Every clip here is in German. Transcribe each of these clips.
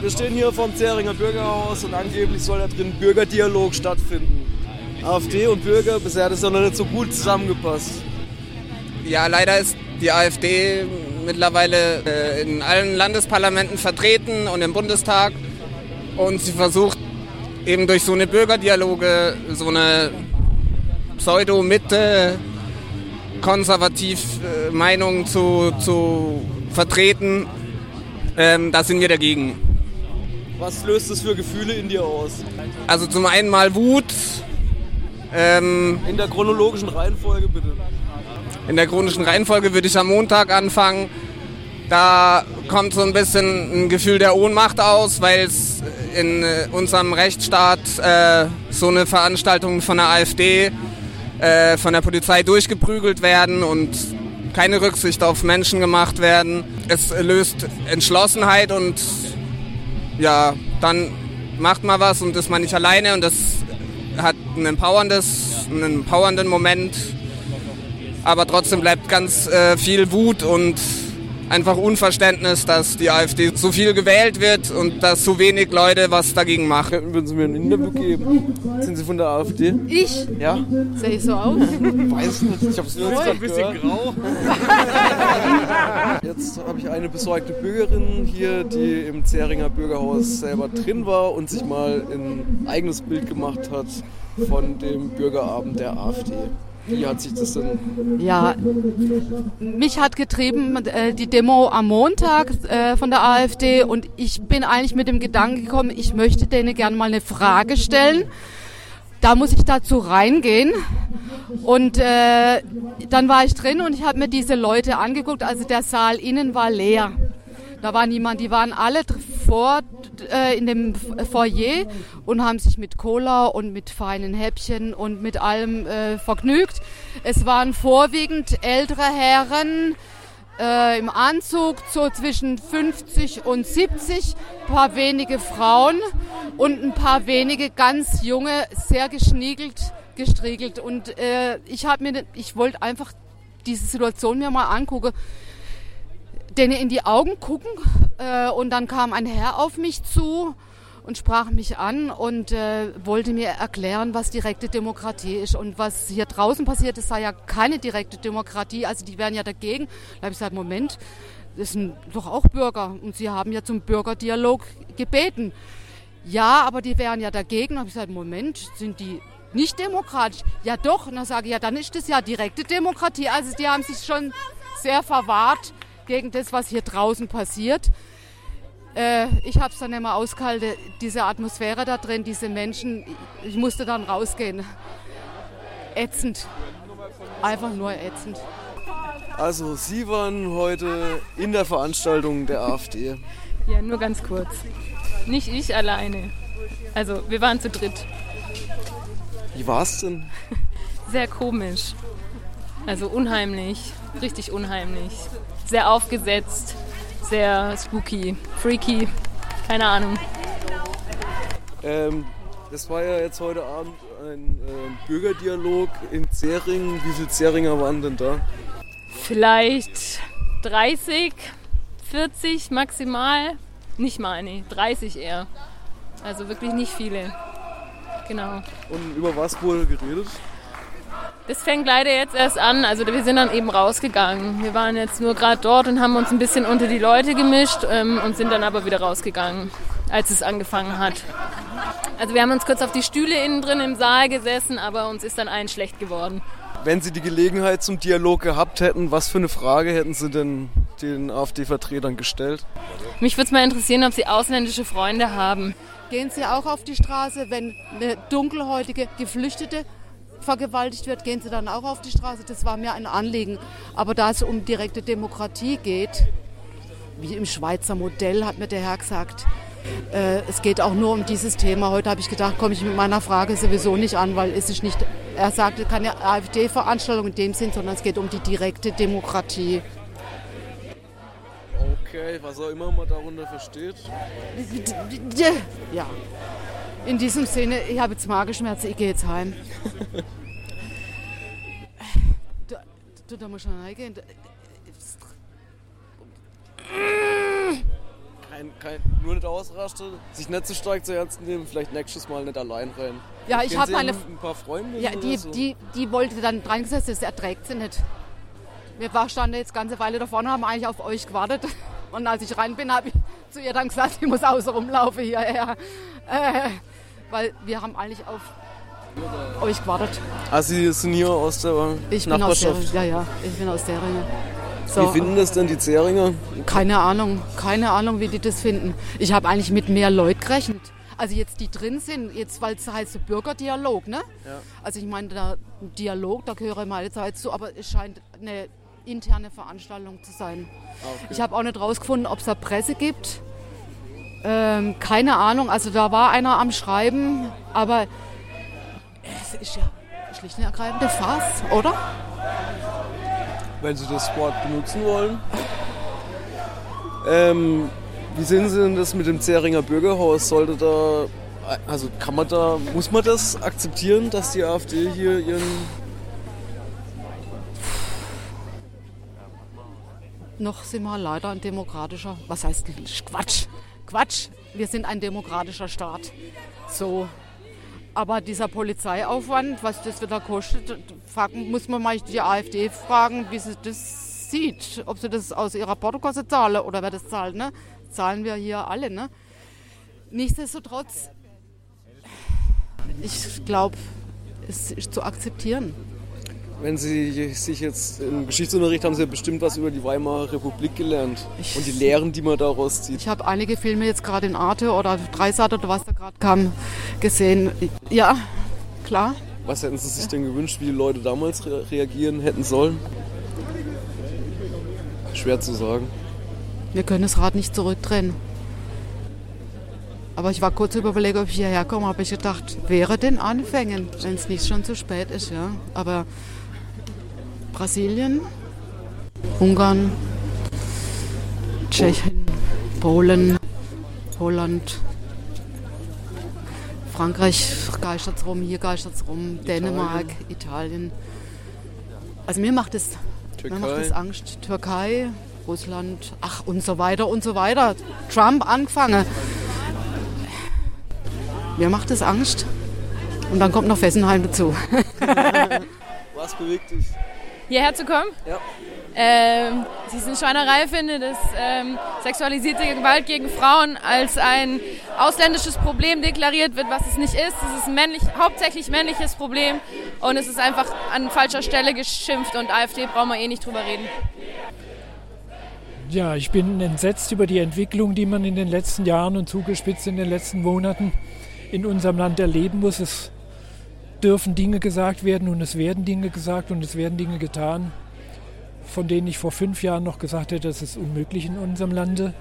Wir stehen hier vom Zähringer Bürgerhaus und angeblich soll da drin Bürgerdialog stattfinden. AfD und Bürger, bisher hat es ja noch nicht so gut zusammengepasst. Ja, leider ist die AfD mittlerweile äh, in allen Landesparlamenten vertreten und im Bundestag. Und sie versucht eben durch so eine Bürgerdialoge, so eine Pseudo-Mitte, konservativ äh, Meinung zu, zu vertreten. Ähm, da sind wir dagegen. Was löst das für Gefühle in dir aus? Also zum einen mal Wut. Ähm, in der chronologischen Reihenfolge bitte. In der chronischen Reihenfolge würde ich am Montag anfangen. Da kommt so ein bisschen ein Gefühl der Ohnmacht aus, weil es in äh, unserem Rechtsstaat äh, so eine Veranstaltung von der AfD, äh, von der Polizei durchgeprügelt werden und keine Rücksicht auf Menschen gemacht werden. Es löst Entschlossenheit und ja, dann macht man was und ist man nicht alleine und das hat ein empowerndes, einen empowernden Moment. Aber trotzdem bleibt ganz äh, viel Wut und einfach Unverständnis, dass die AfD so viel gewählt wird und dass so wenig Leute was dagegen machen. Würden Sie mir ein Interview geben? Sind Sie von der AfD? Ich? Ja. Sehe ich so aus? Weiß nicht, ich habe es nur ein bisschen grau. Jetzt habe ich eine besorgte Bürgerin hier, die im Zähringer Bürgerhaus selber drin war und sich mal ein eigenes Bild gemacht hat von dem Bürgerabend der AfD. Wie hat sich das denn? Ja, mich hat getrieben äh, die Demo am Montag äh, von der AfD und ich bin eigentlich mit dem Gedanken gekommen, ich möchte denen gerne mal eine Frage stellen. Da muss ich dazu reingehen. Und äh, dann war ich drin und ich habe mir diese Leute angeguckt. Also der Saal innen war leer. Da war niemand. Die waren alle vor äh, in dem Foyer und haben sich mit Cola und mit feinen Häppchen und mit allem äh, vergnügt. Es waren vorwiegend ältere Herren äh, im Anzug, so zwischen 50 und 70, ein paar wenige Frauen und ein paar wenige ganz junge, sehr geschniegelt, gestriegelt. Und äh, ich habe mir, ich wollte einfach diese Situation mir mal angucken denen in die Augen gucken äh, und dann kam ein Herr auf mich zu und sprach mich an und äh, wollte mir erklären, was direkte Demokratie ist und was hier draußen passiert, es sei ja keine direkte Demokratie, also die wären ja dagegen. Da habe ich gesagt, Moment, das sind doch auch Bürger und sie haben ja zum Bürgerdialog gebeten. Ja, aber die wären ja dagegen. Da habe ich gesagt, Moment, sind die nicht demokratisch? Ja doch. Und dann sage ich, ja, dann ist das ja direkte Demokratie. Also die haben sich schon sehr verwahrt gegen das, was hier draußen passiert. Äh, ich habe es dann immer ausgehalten, diese Atmosphäre da drin, diese Menschen. Ich musste dann rausgehen. Ätzend. Einfach nur ätzend. Also, Sie waren heute in der Veranstaltung der AfD. Ja, nur ganz kurz. Nicht ich alleine. Also, wir waren zu dritt. Wie war's denn? Sehr komisch. Also unheimlich. Richtig unheimlich. Sehr aufgesetzt. Sehr spooky. Freaky. Keine Ahnung. Ähm, das war ja jetzt heute Abend ein äh, Bürgerdialog in Zähringen. Wie viele Zähringer waren denn da? Vielleicht 30, 40 maximal. Nicht mal, nee, 30 eher. Also wirklich nicht viele. Genau. Und über was wurde geredet? Das fängt leider jetzt erst an. Also wir sind dann eben rausgegangen. Wir waren jetzt nur gerade dort und haben uns ein bisschen unter die Leute gemischt ähm, und sind dann aber wieder rausgegangen, als es angefangen hat. Also wir haben uns kurz auf die Stühle innen drin im Saal gesessen, aber uns ist dann allen schlecht geworden. Wenn Sie die Gelegenheit zum Dialog gehabt hätten, was für eine Frage hätten Sie denn den AfD-Vertretern gestellt? Mich würde es mal interessieren, ob Sie ausländische Freunde haben. Gehen Sie auch auf die Straße, wenn eine dunkelhäutige Geflüchtete vergewaltigt wird, gehen Sie dann auch auf die Straße? Das war mir ein Anliegen. Aber da es um direkte Demokratie geht, wie im Schweizer Modell, hat mir der Herr gesagt, äh, es geht auch nur um dieses Thema. Heute habe ich gedacht, komme ich mit meiner Frage sowieso nicht an, weil es ist nicht, er sagte keine AfD-Veranstaltung in dem Sinn, sondern es geht um die direkte Demokratie. Okay, was auch immer man darunter versteht. Ja. In diesem Sinne, ich habe jetzt Magenschmerzen, ich gehe jetzt heim. du, du, da musst du reingehen. kein, kein, nur nicht ausrasten, sich nicht zu stark zu ernst nehmen, vielleicht nächstes Mal nicht allein rein. Ja, ich habe meine. Ein paar Freunde. Ja, die, so? die, die wollte dann dran gesetzt, das erträgt sie nicht. Wir standen jetzt ganze Weile da vorne, haben eigentlich auf euch gewartet. Und als ich rein bin, habe ich zu ihr dann gesagt, ich muss außen rumlaufen hierher. Äh, weil wir haben eigentlich auf euch gewartet. Ah, Sie sind hier aus der Ich bin aus Nachbarschaft. der, ja, ja, ich bin aus Deringe. So, Wie finden das denn die Zähringer? keine Ahnung, keine Ahnung, wie die das finden. Ich habe eigentlich mit mehr Leuten gerechnet. Also jetzt die drin sind, jetzt weil es heißt Bürgerdialog, ne? Ja. Also ich meine, der Dialog, da gehöre ich meine Zeit zu, aber es scheint eine interne Veranstaltung zu sein. Ah, okay. Ich habe auch nicht rausgefunden, ob es da Presse gibt. Ähm, keine Ahnung, also da war einer am Schreiben, aber es ist ja schlicht und ergreifend eine Farce, oder? Wenn Sie das Wort benutzen wollen. Ähm, wie sehen Sie denn das mit dem Zähringer Bürgerhaus? Sollte da, also kann man da, muss man das akzeptieren, dass die AfD hier ihren Noch sind wir leider ein demokratischer, was heißt Quatsch, Quatsch, wir sind ein demokratischer Staat. So. Aber dieser Polizeiaufwand, was das wieder kostet, muss man mal die AfD fragen, wie sie das sieht. Ob sie das aus ihrer Portokasse zahlen oder wer das zahlt. Ne? Zahlen wir hier alle. Ne? Nichtsdestotrotz, ich glaube, es ist zu akzeptieren. Wenn Sie sich jetzt im Geschichtsunterricht haben Sie ja bestimmt was über die Weimarer Republik gelernt Ich- und die Lehren, die man daraus zieht. Ich habe einige Filme jetzt gerade in Arte oder Dreisat oder was da gerade kam, gesehen. Ja, klar. Was hätten Sie sich denn gewünscht, wie die Leute damals re reagieren hätten sollen? Schwer zu sagen. Wir können das Rad nicht zurückdrehen. Aber ich war kurz überlegen, ob ich hierher komme, habe ich gedacht, wäre den Anfängen, wenn es nicht schon zu spät ist, ja. Aber Brasilien, Ungarn, Tschechien, Polen, Holland, Frankreich geistert rum, hier geistert rum, Dänemark, Italien. Also mir macht es mir macht. Angst. Türkei, Russland, ach und so weiter und so weiter. Trump angefangen. Mir macht es Angst. Und dann kommt noch Fessenheim dazu. Was bewegt dich? Hierher zu kommen. Ja. Ähm, dass ich es eine Schweinerei finde, dass ähm, sexualisierte Gewalt gegen Frauen als ein ausländisches Problem deklariert wird, was es nicht ist. Es ist ein männlich, hauptsächlich männliches Problem und es ist einfach an falscher Stelle geschimpft und AfD brauchen wir eh nicht drüber reden. Ja, ich bin entsetzt über die Entwicklung, die man in den letzten Jahren und zugespitzt in den letzten Monaten in unserem Land erleben muss. Es dürfen Dinge gesagt werden und es werden Dinge gesagt und es werden Dinge getan, von denen ich vor fünf Jahren noch gesagt hätte, das ist unmöglich in unserem Lande.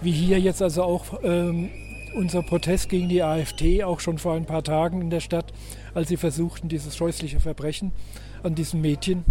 Wie hier jetzt also auch ähm, unser Protest gegen die AfD, auch schon vor ein paar Tagen in der Stadt, als sie versuchten, dieses scheußliche Verbrechen an diesen Mädchen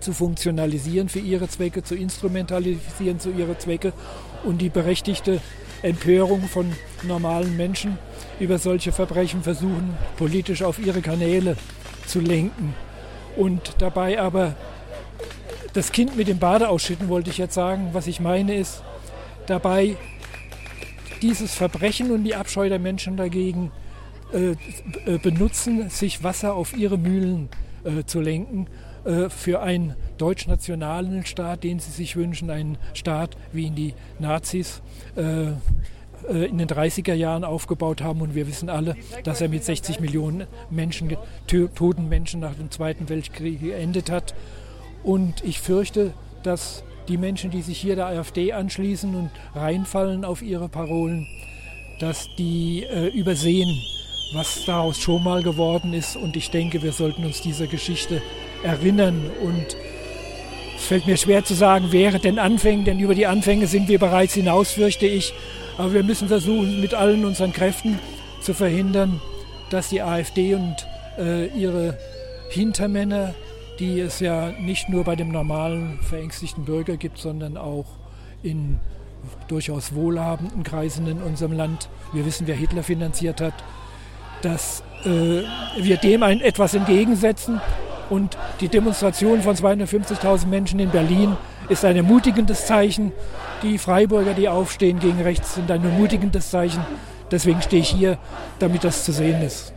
zu funktionalisieren für ihre Zwecke, zu instrumentalisieren zu ihre Zwecke und die berechtigte Empörung von normalen Menschen über solche Verbrechen versuchen, politisch auf ihre Kanäle zu lenken. Und dabei aber das Kind mit dem Bade ausschütten, wollte ich jetzt sagen. Was ich meine ist, dabei dieses Verbrechen und die Abscheu der Menschen dagegen äh, äh, benutzen, sich Wasser auf ihre Mühlen äh, zu lenken äh, für einen deutsch-nationalen Staat, den sie sich wünschen, einen Staat, wie ihn die Nazis äh, in den 30er Jahren aufgebaut haben. Und wir wissen alle, dass er mit 60 Millionen Menschen, toten Menschen nach dem Zweiten Weltkrieg geendet hat. Und ich fürchte, dass die Menschen, die sich hier der AfD anschließen und reinfallen auf ihre Parolen, dass die äh, übersehen, was daraus schon mal geworden ist. Und ich denke, wir sollten uns dieser Geschichte erinnern. Und es fällt mir schwer zu sagen, wäre denn Anfängen, denn über die Anfänge sind wir bereits hinaus, fürchte ich. Aber wir müssen versuchen, mit allen unseren Kräften zu verhindern, dass die AfD und äh, ihre Hintermänner, die es ja nicht nur bei dem normalen verängstigten Bürger gibt, sondern auch in durchaus wohlhabenden Kreisen in unserem Land. Wir wissen, wer Hitler finanziert hat, dass äh, wir dem ein, etwas entgegensetzen Und die Demonstration von 250.000 Menschen in Berlin ist ein ermutigendes Zeichen. Die Freiburger, die aufstehen gegen rechts, sind ein ermutigendes Zeichen. Deswegen stehe ich hier, damit das zu sehen ist.